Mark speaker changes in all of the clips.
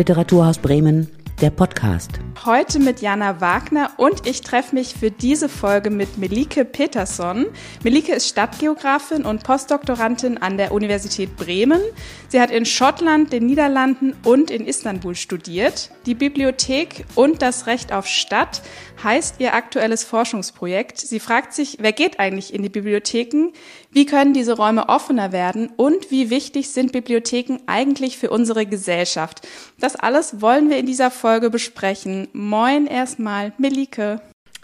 Speaker 1: Literaturhaus Bremen, der Podcast.
Speaker 2: Heute mit Jana Wagner und ich treffe mich für diese Folge mit Melike Peterson. Melike ist Stadtgeografin und Postdoktorandin an der Universität Bremen. Sie hat in Schottland, den Niederlanden und in Istanbul studiert. Die Bibliothek und das Recht auf Stadt heißt ihr aktuelles Forschungsprojekt. Sie fragt sich, wer geht eigentlich in die Bibliotheken? Wie können diese Räume offener werden? Und wie wichtig sind Bibliotheken eigentlich für unsere Gesellschaft? Das alles wollen wir in dieser Folge besprechen. Moin erstmal, Melike.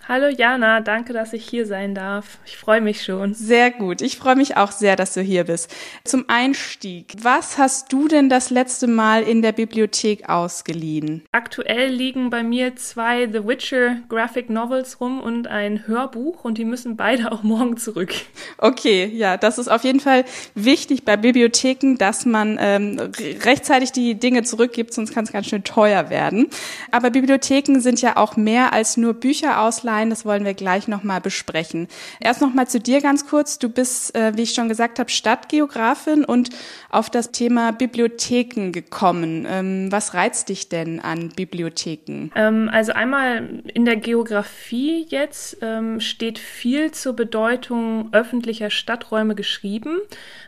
Speaker 3: Hallo Jana, danke, dass ich hier sein darf. Ich freue mich schon.
Speaker 2: Sehr gut. Ich freue mich auch sehr, dass du hier bist. Zum Einstieg, was hast du denn das letzte Mal in der Bibliothek ausgeliehen?
Speaker 3: Aktuell liegen bei mir zwei The Witcher Graphic Novels rum und ein Hörbuch und die müssen beide auch morgen zurück.
Speaker 2: Okay, ja, das ist auf jeden Fall wichtig bei Bibliotheken, dass man ähm, rechtzeitig die Dinge zurückgibt, sonst kann es ganz schön teuer werden. Aber Bibliotheken sind ja auch mehr als nur Bücher ausleihen sein. Das wollen wir gleich nochmal besprechen. Erst nochmal zu dir ganz kurz. Du bist, äh, wie ich schon gesagt habe, Stadtgeografin und auf das Thema Bibliotheken gekommen. Ähm, was reizt dich denn an Bibliotheken?
Speaker 3: Ähm, also einmal in der Geografie jetzt ähm, steht viel zur Bedeutung öffentlicher Stadträume geschrieben.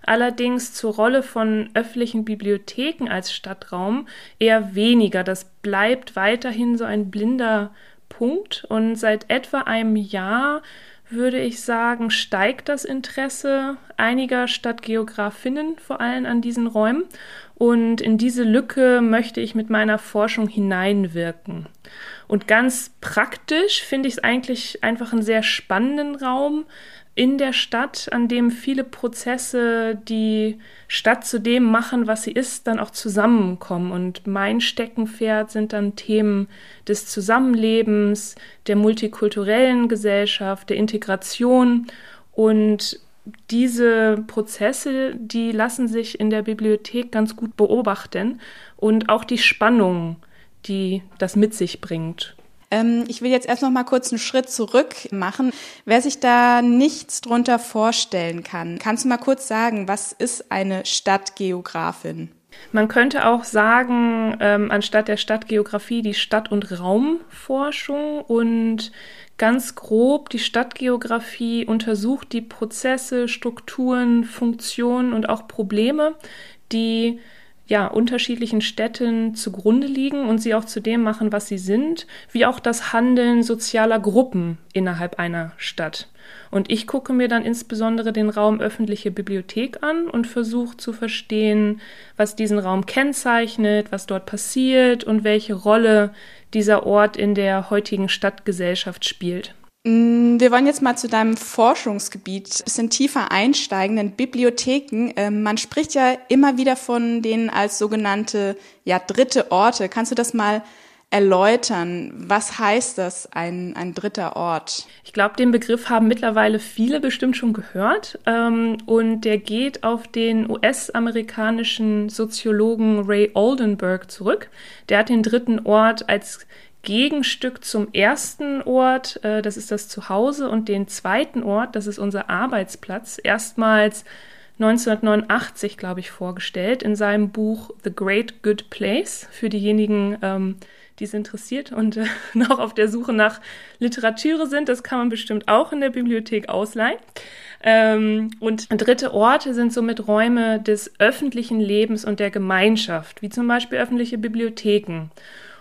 Speaker 3: Allerdings zur Rolle von öffentlichen Bibliotheken als Stadtraum eher weniger. Das bleibt weiterhin so ein blinder Punkt. Und seit etwa einem Jahr würde ich sagen, steigt das Interesse einiger Stadtgeografinnen vor allem an diesen Räumen. Und in diese Lücke möchte ich mit meiner Forschung hineinwirken. Und ganz praktisch finde ich es eigentlich einfach einen sehr spannenden Raum, in der Stadt, an dem viele Prozesse die Stadt zu dem machen, was sie ist, dann auch zusammenkommen. Und mein Steckenpferd sind dann Themen des Zusammenlebens, der multikulturellen Gesellschaft, der Integration. Und diese Prozesse, die lassen sich in der Bibliothek ganz gut beobachten und auch die Spannung, die das mit sich bringt.
Speaker 2: Ähm, ich will jetzt erst noch mal kurz einen Schritt zurück machen. Wer sich da nichts drunter vorstellen kann, kannst du mal kurz sagen, was ist eine Stadtgeografin?
Speaker 3: Man könnte auch sagen, ähm, anstatt der Stadtgeografie die Stadt- und Raumforschung und ganz grob die Stadtgeografie untersucht die Prozesse, Strukturen, Funktionen und auch Probleme, die ja, unterschiedlichen Städten zugrunde liegen und sie auch zu dem machen, was sie sind, wie auch das Handeln sozialer Gruppen innerhalb einer Stadt. Und ich gucke mir dann insbesondere den Raum öffentliche Bibliothek an und versuche zu verstehen, was diesen Raum kennzeichnet, was dort passiert und welche Rolle dieser Ort in der heutigen Stadtgesellschaft spielt.
Speaker 2: Mm, wir wollen jetzt mal zu deinem Forschungsgebiet ein bisschen tiefer einsteigen, denn Bibliotheken, äh, man spricht ja immer wieder von denen als sogenannte ja, dritte Orte. Kannst du das mal erläutern? Was heißt das, ein, ein dritter Ort?
Speaker 3: Ich glaube, den Begriff haben mittlerweile viele bestimmt schon gehört. Ähm, und der geht auf den US-amerikanischen Soziologen Ray Oldenburg zurück. Der hat den dritten Ort als Gegenstück zum ersten Ort, äh, das ist das Zuhause, und den zweiten Ort, das ist unser Arbeitsplatz, erstmals 1989, glaube ich, vorgestellt in seinem Buch The Great Good Place für diejenigen, ähm, die es interessiert und äh, noch auf der Suche nach Literatur sind. Das kann man bestimmt auch in der Bibliothek ausleihen. Ähm, und dritte Orte sind somit Räume des öffentlichen Lebens und der Gemeinschaft, wie zum Beispiel öffentliche Bibliotheken.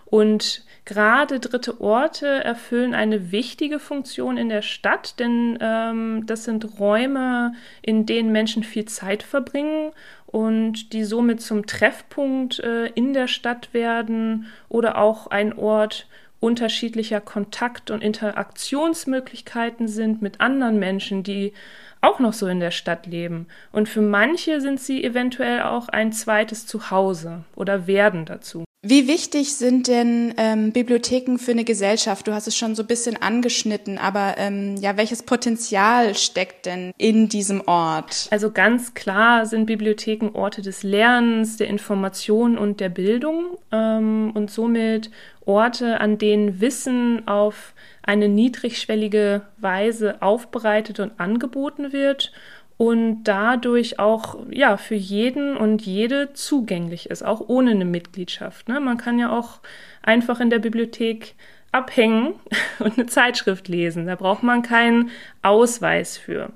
Speaker 3: Und Gerade dritte Orte erfüllen eine wichtige Funktion in der Stadt, denn ähm, das sind Räume, in denen Menschen viel Zeit verbringen und die somit zum Treffpunkt äh, in der Stadt werden oder auch ein Ort unterschiedlicher Kontakt- und Interaktionsmöglichkeiten sind mit anderen Menschen, die auch noch so in der Stadt leben. Und für manche sind sie eventuell auch ein zweites Zuhause oder werden dazu.
Speaker 2: Wie wichtig sind denn ähm, Bibliotheken für eine Gesellschaft? Du hast es schon so ein bisschen angeschnitten, aber ähm, ja, welches Potenzial steckt denn in diesem Ort?
Speaker 3: Also ganz klar sind Bibliotheken Orte des Lernens, der Information und der Bildung ähm, und somit Orte, an denen Wissen auf eine niedrigschwellige Weise aufbereitet und angeboten wird und dadurch auch ja für jeden und jede zugänglich ist, auch ohne eine Mitgliedschaft. Ne? Man kann ja auch einfach in der Bibliothek abhängen und eine Zeitschrift lesen. Da braucht man keinen Ausweis für.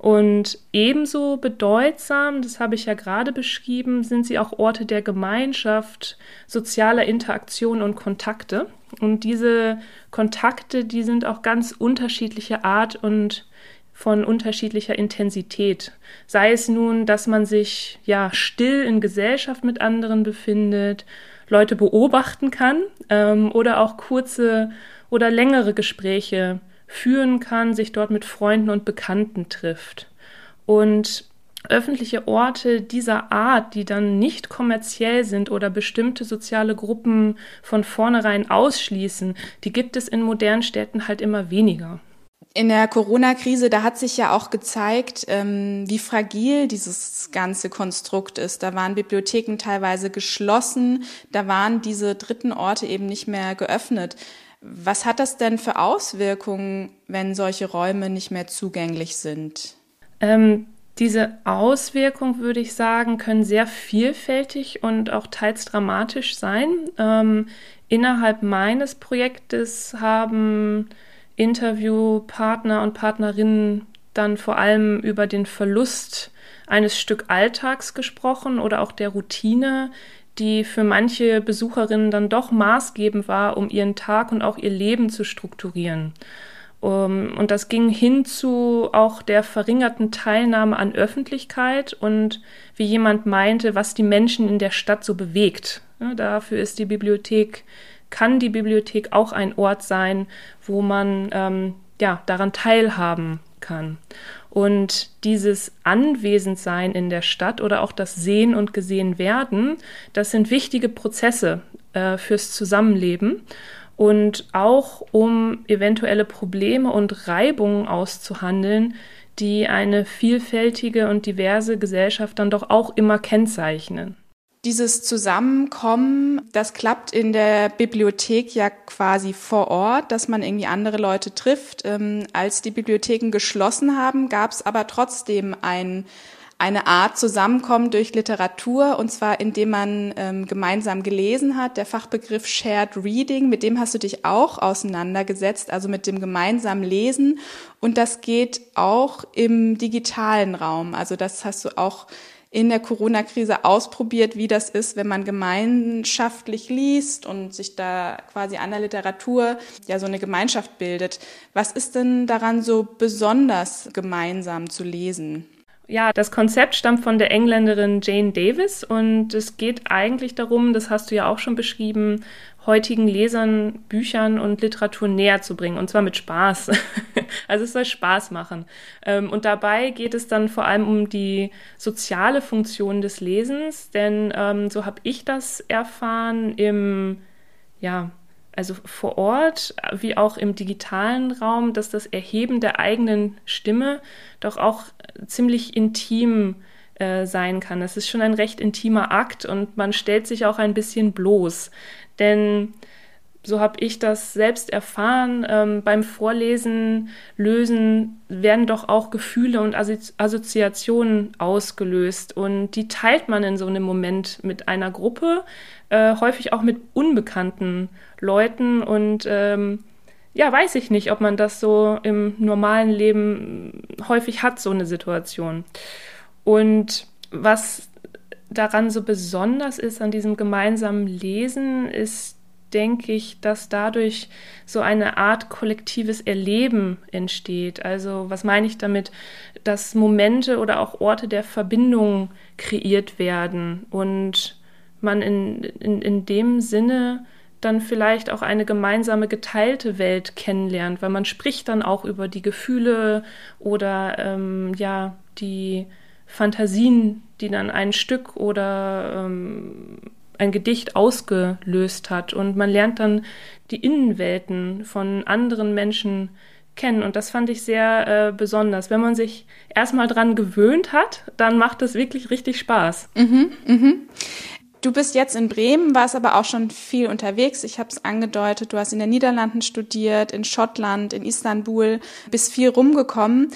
Speaker 3: Und ebenso bedeutsam, das habe ich ja gerade beschrieben, sind sie auch Orte der Gemeinschaft, sozialer Interaktion und Kontakte. Und diese Kontakte, die sind auch ganz unterschiedlicher Art und von unterschiedlicher Intensität. Sei es nun, dass man sich ja still in Gesellschaft mit anderen befindet, Leute beobachten kann ähm, oder auch kurze oder längere Gespräche führen kann, sich dort mit Freunden und Bekannten trifft. Und öffentliche Orte dieser Art, die dann nicht kommerziell sind oder bestimmte soziale Gruppen von vornherein ausschließen, die gibt es in modernen Städten halt immer weniger.
Speaker 2: In der Corona-Krise, da hat sich ja auch gezeigt, ähm, wie fragil dieses ganze Konstrukt ist. Da waren Bibliotheken teilweise geschlossen, da waren diese dritten Orte eben nicht mehr geöffnet. Was hat das denn für Auswirkungen, wenn solche Räume nicht mehr zugänglich sind?
Speaker 3: Ähm, diese Auswirkungen, würde ich sagen, können sehr vielfältig und auch teils dramatisch sein. Ähm, innerhalb meines Projektes haben Interviewpartner und Partnerinnen dann vor allem über den Verlust eines Stück Alltags gesprochen oder auch der Routine, die für manche Besucherinnen dann doch maßgebend war, um ihren Tag und auch ihr Leben zu strukturieren. Um, und das ging hin zu auch der verringerten Teilnahme an Öffentlichkeit und wie jemand meinte, was die Menschen in der Stadt so bewegt. Ja, dafür ist die Bibliothek, kann die Bibliothek auch ein Ort sein, wo man ähm, ja, daran teilhaben kann. Und dieses Anwesendsein in der Stadt oder auch das Sehen und Gesehen werden, das sind wichtige Prozesse äh, fürs Zusammenleben und auch um eventuelle Probleme und Reibungen auszuhandeln, die eine vielfältige und diverse Gesellschaft dann doch auch immer kennzeichnen.
Speaker 2: Dieses Zusammenkommen, das klappt in der Bibliothek ja quasi vor Ort, dass man irgendwie andere Leute trifft. Ähm, als die Bibliotheken geschlossen haben, gab es aber trotzdem ein, eine Art Zusammenkommen durch Literatur, und zwar indem man ähm, gemeinsam gelesen hat. Der Fachbegriff Shared Reading, mit dem hast du dich auch auseinandergesetzt, also mit dem gemeinsamen Lesen. Und das geht auch im digitalen Raum. Also das hast du auch in der Corona-Krise ausprobiert, wie das ist, wenn man gemeinschaftlich liest und sich da quasi an der Literatur ja so eine Gemeinschaft bildet. Was ist denn daran so besonders gemeinsam zu lesen?
Speaker 3: Ja, das Konzept stammt von der Engländerin Jane Davis und es geht eigentlich darum, das hast du ja auch schon beschrieben, heutigen Lesern Büchern und Literatur näher zu bringen und zwar mit Spaß. also es soll Spaß machen. Ähm, und dabei geht es dann vor allem um die soziale Funktion des Lesens, denn ähm, so habe ich das erfahren im ja, also vor Ort wie auch im digitalen Raum, dass das Erheben der eigenen Stimme doch auch ziemlich intim äh, sein kann. Es ist schon ein recht intimer Akt und man stellt sich auch ein bisschen bloß. Denn so habe ich das selbst erfahren. Ähm, beim Vorlesen lösen werden doch auch Gefühle und Assoziationen ausgelöst und die teilt man in so einem Moment mit einer Gruppe, äh, häufig auch mit unbekannten Leuten und ähm, ja, weiß ich nicht, ob man das so im normalen Leben häufig hat, so eine Situation. Und was daran so besonders ist an diesem gemeinsamen Lesen, ist denke ich, dass dadurch so eine Art kollektives Erleben entsteht. Also was meine ich damit? Dass Momente oder auch Orte der Verbindung kreiert werden und man in, in, in dem Sinne dann vielleicht auch eine gemeinsame geteilte Welt kennenlernt, weil man spricht dann auch über die Gefühle oder ähm, ja die Fantasien, die dann ein Stück oder ähm, ein Gedicht ausgelöst hat. Und man lernt dann die Innenwelten von anderen Menschen kennen. Und das fand ich sehr äh, besonders. Wenn man sich erstmal dran gewöhnt hat, dann macht es wirklich richtig Spaß.
Speaker 2: Mhm, mhm. Du bist jetzt in Bremen, warst aber auch schon viel unterwegs. Ich habe es angedeutet, du hast in den Niederlanden studiert, in Schottland, in Istanbul, bist viel rumgekommen.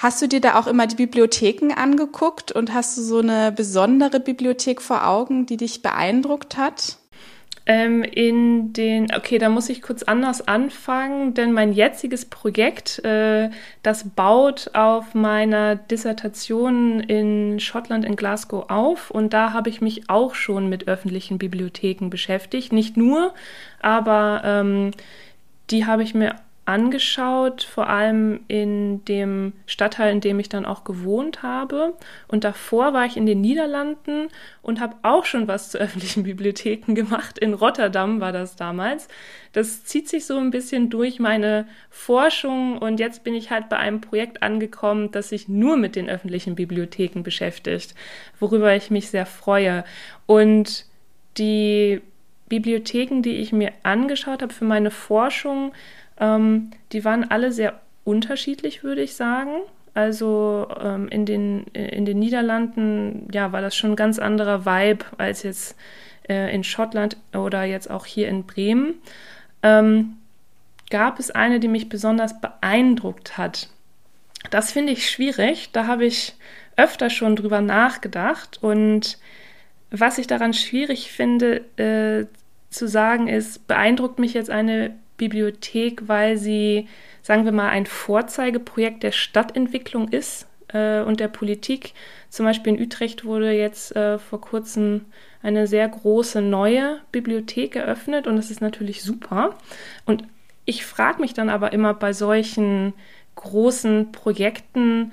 Speaker 2: Hast du dir da auch immer die Bibliotheken angeguckt und hast du so eine besondere Bibliothek vor Augen, die dich beeindruckt hat?
Speaker 3: Ähm, in den, okay, da muss ich kurz anders anfangen, denn mein jetziges Projekt, äh, das baut auf meiner Dissertation in Schottland in Glasgow auf und da habe ich mich auch schon mit öffentlichen Bibliotheken beschäftigt. Nicht nur, aber ähm, die habe ich mir angeschaut, vor allem in dem Stadtteil, in dem ich dann auch gewohnt habe. Und davor war ich in den Niederlanden und habe auch schon was zu öffentlichen Bibliotheken gemacht. In Rotterdam war das damals. Das zieht sich so ein bisschen durch meine Forschung und jetzt bin ich halt bei einem Projekt angekommen, das sich nur mit den öffentlichen Bibliotheken beschäftigt, worüber ich mich sehr freue. Und die Bibliotheken, die ich mir angeschaut habe für meine Forschung, ähm, die waren alle sehr unterschiedlich, würde ich sagen. Also ähm, in, den, in den Niederlanden ja, war das schon ein ganz anderer Vibe als jetzt äh, in Schottland oder jetzt auch hier in Bremen. Ähm, gab es eine, die mich besonders beeindruckt hat. Das finde ich schwierig. Da habe ich öfter schon drüber nachgedacht. Und was ich daran schwierig finde äh, zu sagen ist, beeindruckt mich jetzt eine Bibliothek, weil sie, sagen wir mal, ein Vorzeigeprojekt der Stadtentwicklung ist äh, und der Politik. Zum Beispiel in Utrecht wurde jetzt äh, vor kurzem eine sehr große neue Bibliothek eröffnet und das ist natürlich super. Und ich frage mich dann aber immer bei solchen großen Projekten,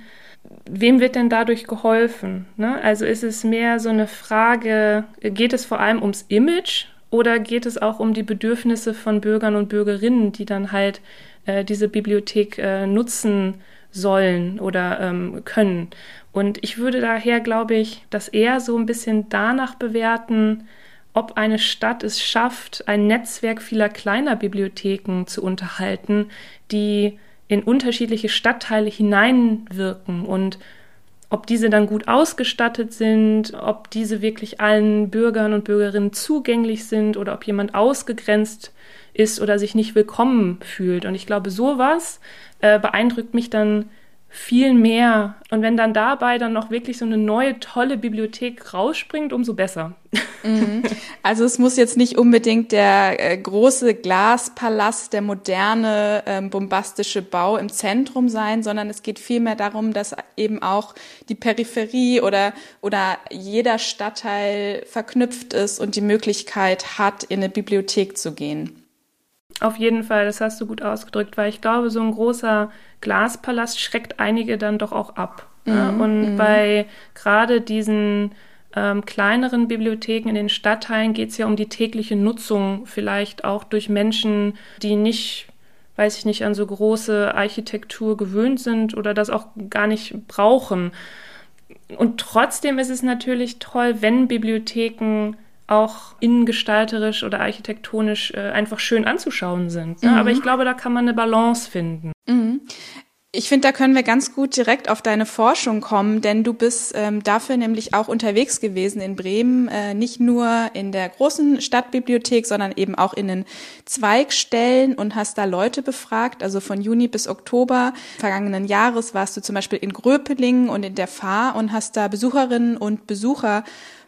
Speaker 3: wem wird denn dadurch geholfen? Ne? Also ist es mehr so eine Frage, geht es vor allem ums Image oder geht es auch um die Bedürfnisse von Bürgern und Bürgerinnen, die dann halt äh, diese Bibliothek äh, nutzen sollen oder ähm, können? Und ich würde daher, glaube ich, das eher so ein bisschen danach bewerten, ob eine Stadt es schafft, ein Netzwerk vieler kleiner Bibliotheken zu unterhalten, die in unterschiedliche Stadtteile hineinwirken und ob diese dann gut ausgestattet sind, ob diese wirklich allen Bürgern und Bürgerinnen zugänglich sind oder ob jemand ausgegrenzt ist oder sich nicht willkommen fühlt. Und ich glaube, sowas äh, beeindruckt mich dann viel mehr. Und wenn dann dabei dann noch wirklich so eine neue, tolle Bibliothek rausspringt, umso besser.
Speaker 2: Mhm. Also es muss jetzt nicht unbedingt der äh, große Glaspalast, der moderne, ähm, bombastische Bau im Zentrum sein, sondern es geht vielmehr darum, dass eben auch die Peripherie oder, oder jeder Stadtteil verknüpft ist und die Möglichkeit hat, in eine Bibliothek zu gehen.
Speaker 3: Auf jeden Fall, das hast du gut ausgedrückt, weil ich glaube, so ein großer Glaspalast schreckt einige dann doch auch ab. Mhm. Ja? Und mhm. bei gerade diesen ähm, kleineren Bibliotheken in den Stadtteilen geht es ja um die tägliche Nutzung, vielleicht auch durch Menschen, die nicht, weiß ich nicht, an so große Architektur gewöhnt sind oder das auch gar nicht brauchen. Und trotzdem ist es natürlich toll, wenn Bibliotheken auch innengestalterisch oder architektonisch äh, einfach schön anzuschauen sind. Ne? Mhm. Aber ich glaube, da kann man eine Balance finden.
Speaker 2: Mhm. Ich finde, da können wir ganz gut direkt auf deine Forschung kommen, denn du bist ähm, dafür nämlich auch unterwegs gewesen in Bremen, äh, nicht nur in der großen Stadtbibliothek, sondern eben auch in den Zweigstellen und hast da Leute befragt. Also von Juni bis Oktober vergangenen Jahres warst du zum Beispiel in Gröpelingen und in der Fahr und hast da Besucherinnen und Besucher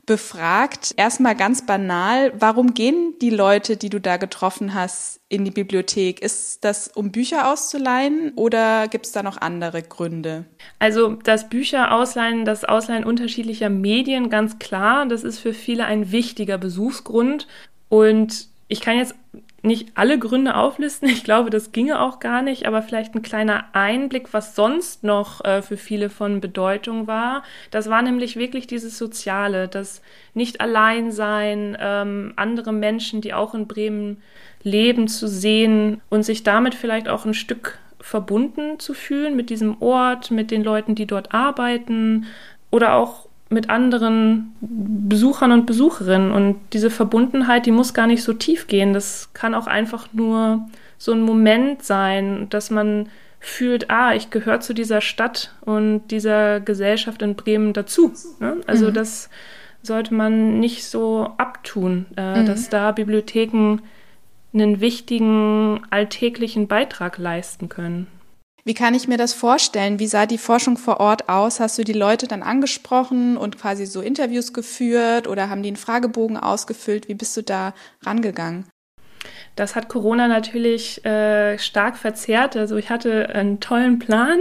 Speaker 2: befragt. Erstmal ganz banal, warum gehen die Leute, die du da getroffen hast, in die Bibliothek? Ist das, um Bücher auszuleihen oder gibt es da noch andere Gründe?
Speaker 3: Also das Bücher ausleihen, das Ausleihen unterschiedlicher Medien, ganz klar, das ist für viele ein wichtiger Besuchsgrund. Und ich kann jetzt nicht alle Gründe auflisten. Ich glaube, das ginge auch gar nicht, aber vielleicht ein kleiner Einblick, was sonst noch äh, für viele von Bedeutung war. Das war nämlich wirklich dieses Soziale, das nicht allein sein, ähm, andere Menschen, die auch in Bremen leben, zu sehen und sich damit vielleicht auch ein Stück verbunden zu fühlen mit diesem Ort, mit den Leuten, die dort arbeiten oder auch mit anderen Besuchern und Besucherinnen. Und diese Verbundenheit, die muss gar nicht so tief gehen. Das kann auch einfach nur so ein Moment sein, dass man fühlt, ah, ich gehöre zu dieser Stadt und dieser Gesellschaft in Bremen dazu. Ne? Also mhm. das sollte man nicht so abtun, äh, mhm. dass da Bibliotheken einen wichtigen alltäglichen Beitrag leisten können.
Speaker 2: Wie kann ich mir das vorstellen? Wie sah die Forschung vor Ort aus? Hast du die Leute dann angesprochen und quasi so Interviews geführt oder haben die einen Fragebogen ausgefüllt? Wie bist du da rangegangen?
Speaker 3: Das hat Corona natürlich äh, stark verzerrt. Also ich hatte einen tollen Plan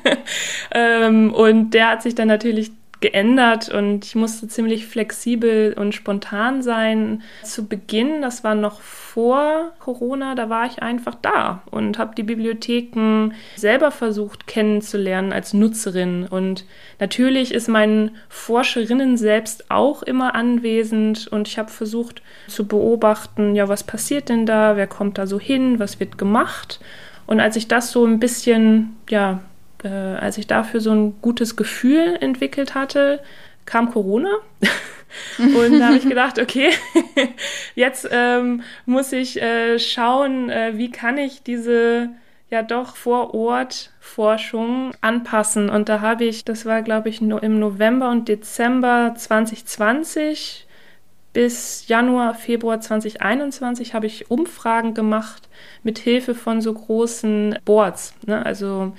Speaker 3: ähm, und der hat sich dann natürlich geändert und ich musste ziemlich flexibel und spontan sein. Zu Beginn, das war noch vor Corona, da war ich einfach da und habe die Bibliotheken selber versucht kennenzulernen als Nutzerin. Und natürlich ist mein Forscherinnen selbst auch immer anwesend und ich habe versucht zu beobachten, ja, was passiert denn da, wer kommt da so hin, was wird gemacht. Und als ich das so ein bisschen, ja, äh, als ich dafür so ein gutes Gefühl entwickelt hatte, kam Corona. und da habe ich gedacht, okay, jetzt ähm, muss ich äh, schauen, äh, wie kann ich diese ja doch vor Ort Forschung anpassen. Und da habe ich, das war glaube ich no im November und Dezember 2020 bis Januar, Februar 2021 habe ich Umfragen gemacht mit Hilfe von so großen Boards. Ne? Also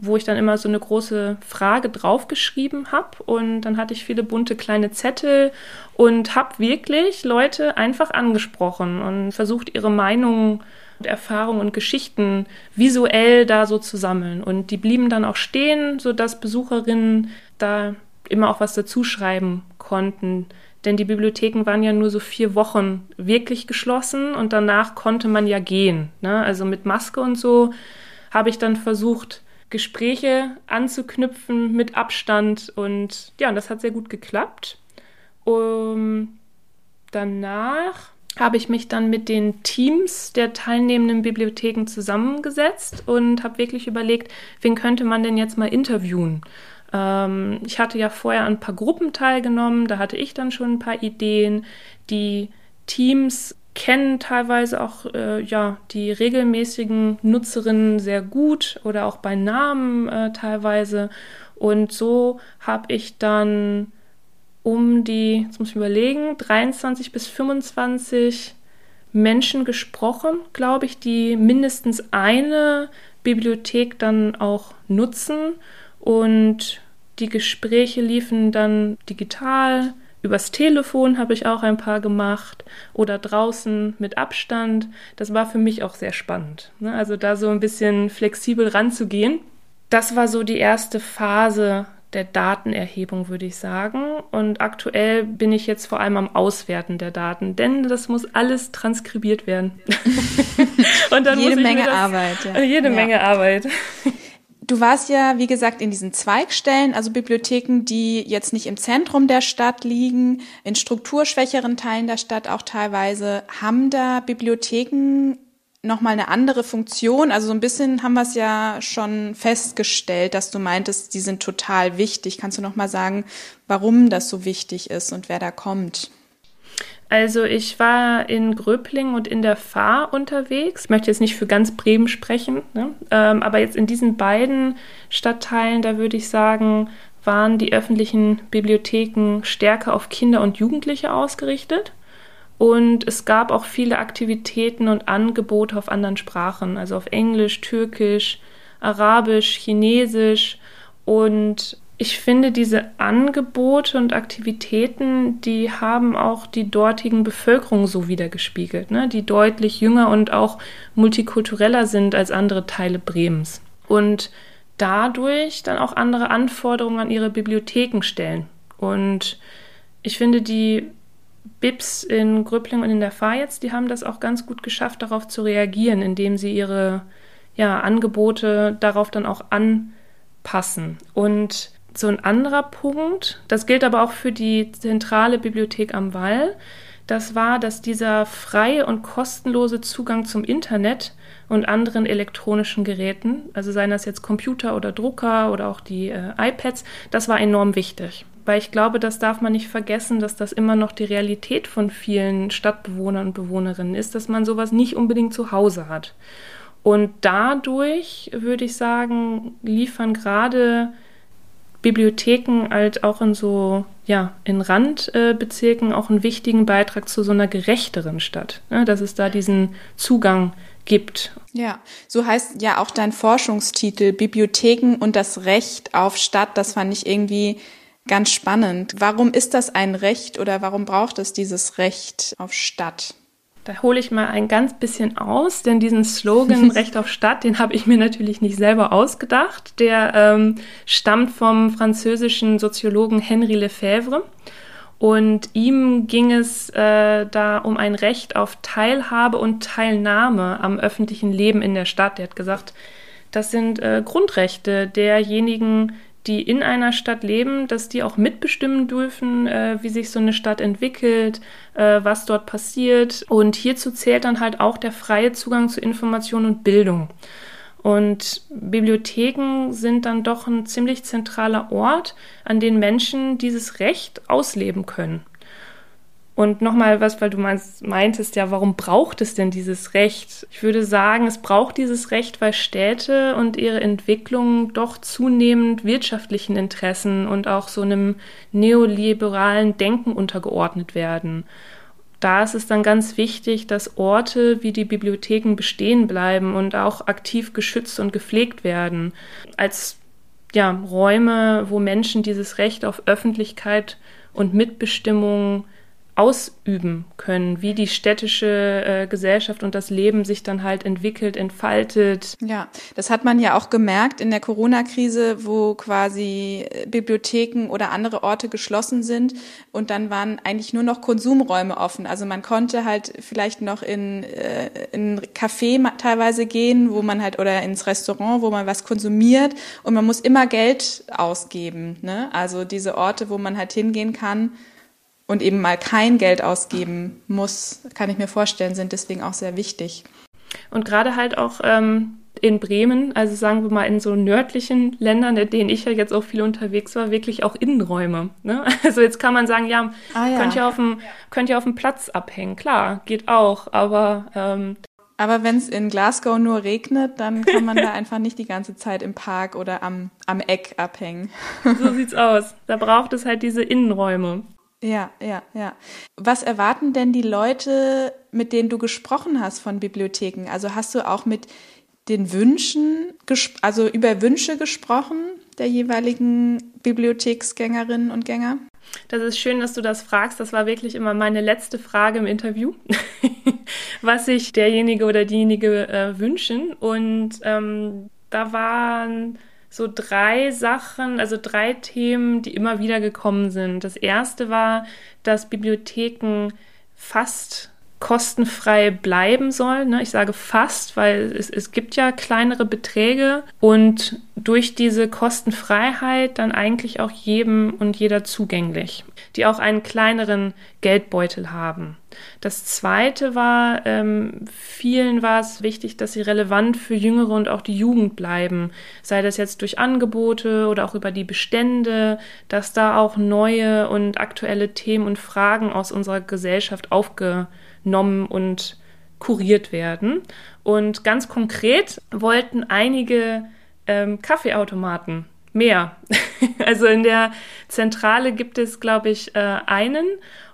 Speaker 3: wo ich dann immer so eine große Frage draufgeschrieben habe und dann hatte ich viele bunte kleine Zettel und habe wirklich Leute einfach angesprochen und versucht ihre Meinungen und Erfahrungen und Geschichten visuell da so zu sammeln und die blieben dann auch stehen, sodass Besucherinnen da immer auch was dazuschreiben konnten. Denn die Bibliotheken waren ja nur so vier Wochen wirklich geschlossen und danach konnte man ja gehen. Ne? Also mit Maske und so habe ich dann versucht, Gespräche anzuknüpfen mit Abstand. Und ja, das hat sehr gut geklappt. Um, danach habe ich mich dann mit den Teams der teilnehmenden Bibliotheken zusammengesetzt und habe wirklich überlegt, wen könnte man denn jetzt mal interviewen. Ähm, ich hatte ja vorher an ein paar Gruppen teilgenommen, da hatte ich dann schon ein paar Ideen. Die Teams kennen teilweise auch äh, ja, die regelmäßigen Nutzerinnen sehr gut oder auch bei Namen äh, teilweise. Und so habe ich dann um die, jetzt muss ich überlegen, 23 bis 25 Menschen gesprochen, glaube ich, die mindestens eine Bibliothek dann auch nutzen. Und die Gespräche liefen dann digital Übers Telefon habe ich auch ein paar gemacht oder draußen mit Abstand. Das war für mich auch sehr spannend. Ne? Also da so ein bisschen flexibel ranzugehen. Das war so die erste Phase der Datenerhebung, würde ich sagen. Und aktuell bin ich jetzt vor allem am Auswerten der Daten, denn das muss alles transkribiert werden.
Speaker 2: Und dann jede Menge das, Arbeit. Ja.
Speaker 3: Jede ja. Menge Arbeit.
Speaker 2: Du warst ja, wie gesagt, in diesen Zweigstellen, also Bibliotheken, die jetzt nicht im Zentrum der Stadt liegen, in strukturschwächeren Teilen der Stadt auch teilweise. Haben da Bibliotheken nochmal eine andere Funktion? Also so ein bisschen haben wir es ja schon festgestellt, dass du meintest, die sind total wichtig. Kannst du nochmal sagen, warum das so wichtig ist und wer da kommt?
Speaker 3: Also ich war in Gröbling und in der Fahr unterwegs. Ich möchte jetzt nicht für ganz Bremen sprechen, ne? ähm, aber jetzt in diesen beiden Stadtteilen, da würde ich sagen, waren die öffentlichen Bibliotheken stärker auf Kinder und Jugendliche ausgerichtet. Und es gab auch viele Aktivitäten und Angebote auf anderen Sprachen, also auf Englisch, Türkisch, Arabisch, Chinesisch. Und ich finde, diese Angebote und Aktivitäten, die haben auch die dortigen Bevölkerung so wiedergespiegelt, ne? die deutlich jünger und auch multikultureller sind als andere Teile Bremens. Und dadurch dann auch andere Anforderungen an ihre Bibliotheken stellen. Und ich finde, die BIPs in Gröbling und in der Fahr jetzt, die haben das auch ganz gut geschafft, darauf zu reagieren, indem sie ihre ja, Angebote darauf dann auch anpassen. Und so ein anderer Punkt, das gilt aber auch für die zentrale Bibliothek am Wall, das war, dass dieser freie und kostenlose Zugang zum Internet und anderen elektronischen Geräten, also seien das jetzt Computer oder Drucker oder auch die äh, iPads, das war enorm wichtig. Weil ich glaube, das darf man nicht vergessen, dass das immer noch die Realität von vielen Stadtbewohnern und Bewohnerinnen ist, dass man sowas nicht unbedingt zu Hause hat. Und dadurch, würde ich sagen, liefern gerade Bibliotheken halt auch in so, ja, in Randbezirken auch einen wichtigen Beitrag zu so einer gerechteren Stadt. Ne? Dass es da diesen Zugang gibt.
Speaker 2: Ja, so heißt ja auch dein Forschungstitel Bibliotheken und das Recht auf Stadt. Das fand ich irgendwie ganz spannend. Warum ist das ein Recht oder warum braucht es dieses Recht auf Stadt?
Speaker 3: Da hole ich mal ein ganz bisschen aus, denn diesen Slogan Recht auf Stadt, den habe ich mir natürlich nicht selber ausgedacht. Der ähm, stammt vom französischen Soziologen Henri Lefebvre. Und ihm ging es äh, da um ein Recht auf Teilhabe und Teilnahme am öffentlichen Leben in der Stadt. Er hat gesagt, das sind äh, Grundrechte derjenigen, die in einer Stadt leben, dass die auch mitbestimmen dürfen, äh, wie sich so eine Stadt entwickelt, äh, was dort passiert. Und hierzu zählt dann halt auch der freie Zugang zu Information und Bildung. Und Bibliotheken sind dann doch ein ziemlich zentraler Ort, an dem Menschen dieses Recht ausleben können. Und nochmal was, weil du meintest, ja, warum braucht es denn dieses Recht? Ich würde sagen, es braucht dieses Recht, weil Städte und ihre Entwicklung doch zunehmend wirtschaftlichen Interessen und auch so einem neoliberalen Denken untergeordnet werden. Da ist es dann ganz wichtig, dass Orte wie die Bibliotheken bestehen bleiben und auch aktiv geschützt und gepflegt werden. Als ja, Räume, wo Menschen dieses Recht auf Öffentlichkeit und Mitbestimmung ausüben können, wie die städtische äh, Gesellschaft und das Leben sich dann halt entwickelt, entfaltet.
Speaker 2: Ja, das hat man ja auch gemerkt in der Corona-Krise, wo quasi äh, Bibliotheken oder andere Orte geschlossen sind und dann waren eigentlich nur noch Konsumräume offen. Also man konnte halt vielleicht noch in, äh, in Café teilweise gehen, wo man halt oder ins Restaurant, wo man was konsumiert und man muss immer Geld ausgeben. Ne? Also diese Orte, wo man halt hingehen kann, und eben mal kein Geld ausgeben muss, kann ich mir vorstellen, sind deswegen auch sehr wichtig.
Speaker 3: Und gerade halt auch ähm, in Bremen, also sagen wir mal in so nördlichen Ländern, in denen ich ja jetzt auch viel unterwegs war, wirklich auch Innenräume. Ne? Also jetzt kann man sagen, ja, ah, ja. könnt ihr auf dem könnt ihr auf dem Platz abhängen, klar, geht auch, aber ähm,
Speaker 2: aber wenn es in Glasgow nur regnet, dann kann man da einfach nicht die ganze Zeit im Park oder am, am Eck abhängen.
Speaker 3: So sieht's aus. Da braucht es halt diese Innenräume.
Speaker 2: Ja, ja, ja. Was erwarten denn die Leute, mit denen du gesprochen hast von Bibliotheken? Also hast du auch mit den Wünschen, also über Wünsche gesprochen der jeweiligen Bibliotheksgängerinnen und Gänger?
Speaker 3: Das ist schön, dass du das fragst. Das war wirklich immer meine letzte Frage im Interview, was sich derjenige oder diejenige äh, wünschen. Und ähm, da waren so drei Sachen, also drei Themen, die immer wieder gekommen sind. Das erste war, dass Bibliotheken fast kostenfrei bleiben sollen. Ne? Ich sage fast, weil es, es gibt ja kleinere Beträge und durch diese Kostenfreiheit dann eigentlich auch jedem und jeder zugänglich, die auch einen kleineren Geldbeutel haben. Das zweite war, ähm, vielen war es wichtig, dass sie relevant für Jüngere und auch die Jugend bleiben. Sei das jetzt durch Angebote oder auch über die Bestände, dass da auch neue und aktuelle Themen und Fragen aus unserer Gesellschaft aufgenommen genommen und kuriert werden. Und ganz konkret wollten einige ähm, Kaffeeautomaten mehr. also in der Zentrale gibt es, glaube ich, äh, einen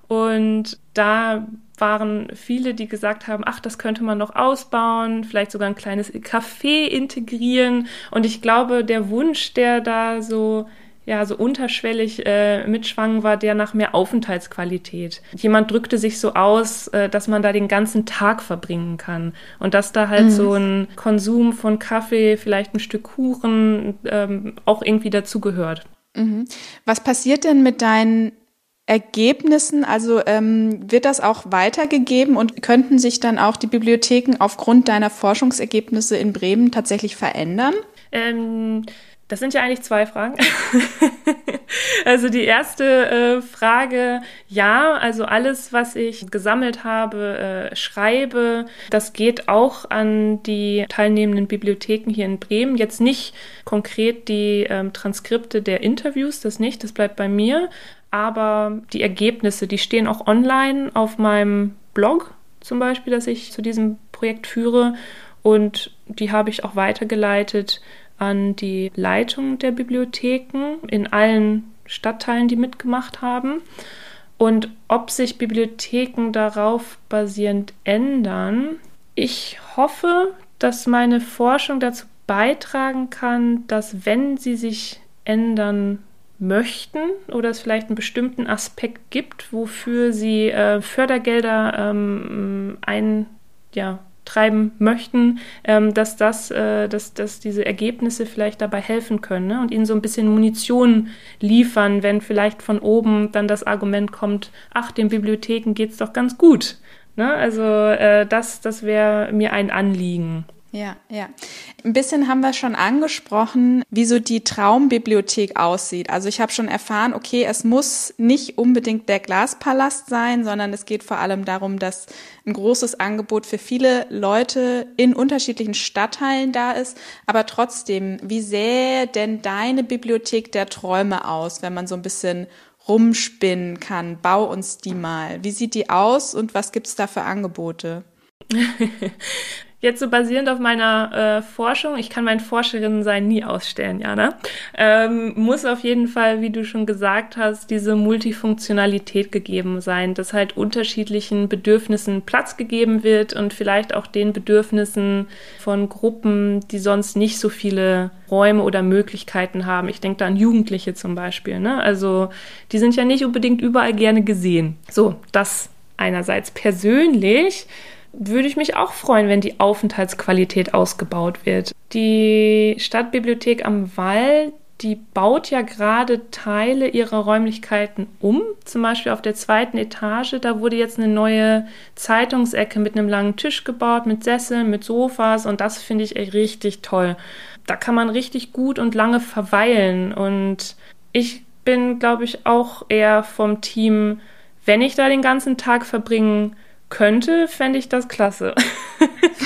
Speaker 3: und da waren viele, die gesagt haben, ach, das könnte man noch ausbauen, vielleicht sogar ein kleines Café integrieren. Und ich glaube, der Wunsch, der da so ja, so unterschwellig äh, mitschwang, war der nach mehr Aufenthaltsqualität. Jemand drückte sich so aus, äh, dass man da den ganzen Tag verbringen kann und dass da halt mhm. so ein Konsum von Kaffee, vielleicht ein Stück Kuchen ähm, auch irgendwie dazugehört.
Speaker 2: Mhm. Was passiert denn mit deinen Ergebnissen? Also ähm, wird das auch weitergegeben und könnten sich dann auch die Bibliotheken aufgrund deiner Forschungsergebnisse in Bremen tatsächlich verändern?
Speaker 3: Ähm, das sind ja eigentlich zwei Fragen. also die erste äh, Frage, ja, also alles, was ich gesammelt habe, äh, schreibe, das geht auch an die teilnehmenden Bibliotheken hier in Bremen. Jetzt nicht konkret die ähm, Transkripte der Interviews, das nicht, das bleibt bei mir. Aber die Ergebnisse, die stehen auch online auf meinem Blog zum Beispiel, das ich zu diesem Projekt führe. Und die habe ich auch weitergeleitet an die Leitung der Bibliotheken in allen Stadtteilen, die mitgemacht haben. Und ob sich Bibliotheken darauf basierend ändern, ich hoffe, dass meine Forschung dazu beitragen kann, dass wenn sie sich ändern möchten oder es vielleicht einen bestimmten Aspekt gibt, wofür sie äh, Fördergelder ähm, ein, ja, treiben möchten, ähm, dass, das, äh, dass, dass diese Ergebnisse vielleicht dabei helfen können ne? und ihnen so ein bisschen Munition liefern, wenn vielleicht von oben dann das Argument kommt, ach, den Bibliotheken geht es doch ganz gut. Ne? Also äh, das, das wäre mir ein Anliegen.
Speaker 2: Ja, ja. Ein bisschen haben wir schon angesprochen, wie so die Traumbibliothek aussieht. Also ich habe schon erfahren, okay, es muss nicht unbedingt der Glaspalast sein, sondern es geht vor allem darum, dass ein großes Angebot für viele Leute in unterschiedlichen Stadtteilen da ist. Aber trotzdem, wie sähe denn deine Bibliothek der Träume aus, wenn man so ein bisschen rumspinnen kann? Bau uns die mal. Wie sieht die aus und was gibt's da für Angebote?
Speaker 3: Jetzt so basierend auf meiner äh, Forschung, ich kann mein Forscherinnen-Sein nie ausstellen, Jana, ähm, muss auf jeden Fall, wie du schon gesagt hast, diese Multifunktionalität gegeben sein, dass halt unterschiedlichen Bedürfnissen Platz gegeben wird und vielleicht auch den Bedürfnissen von Gruppen, die sonst nicht so viele Räume oder Möglichkeiten haben. Ich denke da an Jugendliche zum Beispiel. Ne? Also die sind ja nicht unbedingt überall gerne gesehen. So, das einerseits persönlich würde ich mich auch freuen, wenn die Aufenthaltsqualität ausgebaut wird. Die Stadtbibliothek am Wall, die baut ja gerade Teile ihrer Räumlichkeiten um. Zum Beispiel auf der zweiten Etage, da wurde jetzt eine neue Zeitungsecke mit einem langen Tisch gebaut, mit Sesseln, mit Sofas und das finde ich echt richtig toll. Da kann man richtig gut und lange verweilen und ich bin, glaube ich, auch eher vom Team, wenn ich da den ganzen Tag verbringen könnte, fände ich das klasse.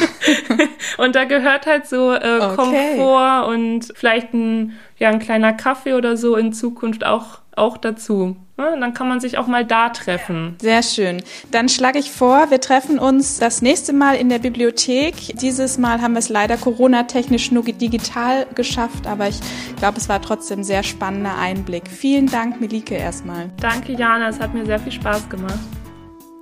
Speaker 3: und da gehört halt so äh, okay. Komfort und vielleicht ein, ja, ein kleiner Kaffee oder so in Zukunft auch, auch dazu. Ja, dann kann man sich auch mal da treffen.
Speaker 2: Sehr schön. Dann schlage ich vor, wir treffen uns das nächste Mal in der Bibliothek. Dieses Mal haben wir es leider Corona-technisch nur digital geschafft, aber ich glaube, es war trotzdem ein sehr spannender Einblick. Vielen Dank, Melike, erstmal.
Speaker 3: Danke, Jana. Es hat mir sehr viel Spaß gemacht.